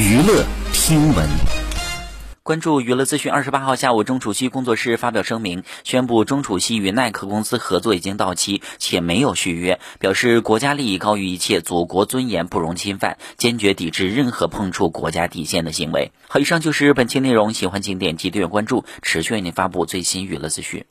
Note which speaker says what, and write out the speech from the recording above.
Speaker 1: 娱乐听闻。
Speaker 2: 关注娱乐资讯二十八号下午钟楚曦工作室发表声明宣布钟楚曦与耐克公司合作已经到期且没有续约表示国家利益高于一切祖国尊严不容侵犯坚决抵制任何碰触国家底线的行为。好以上就是本期内容喜欢请点击订阅关注持续为您发布最新娱乐资讯。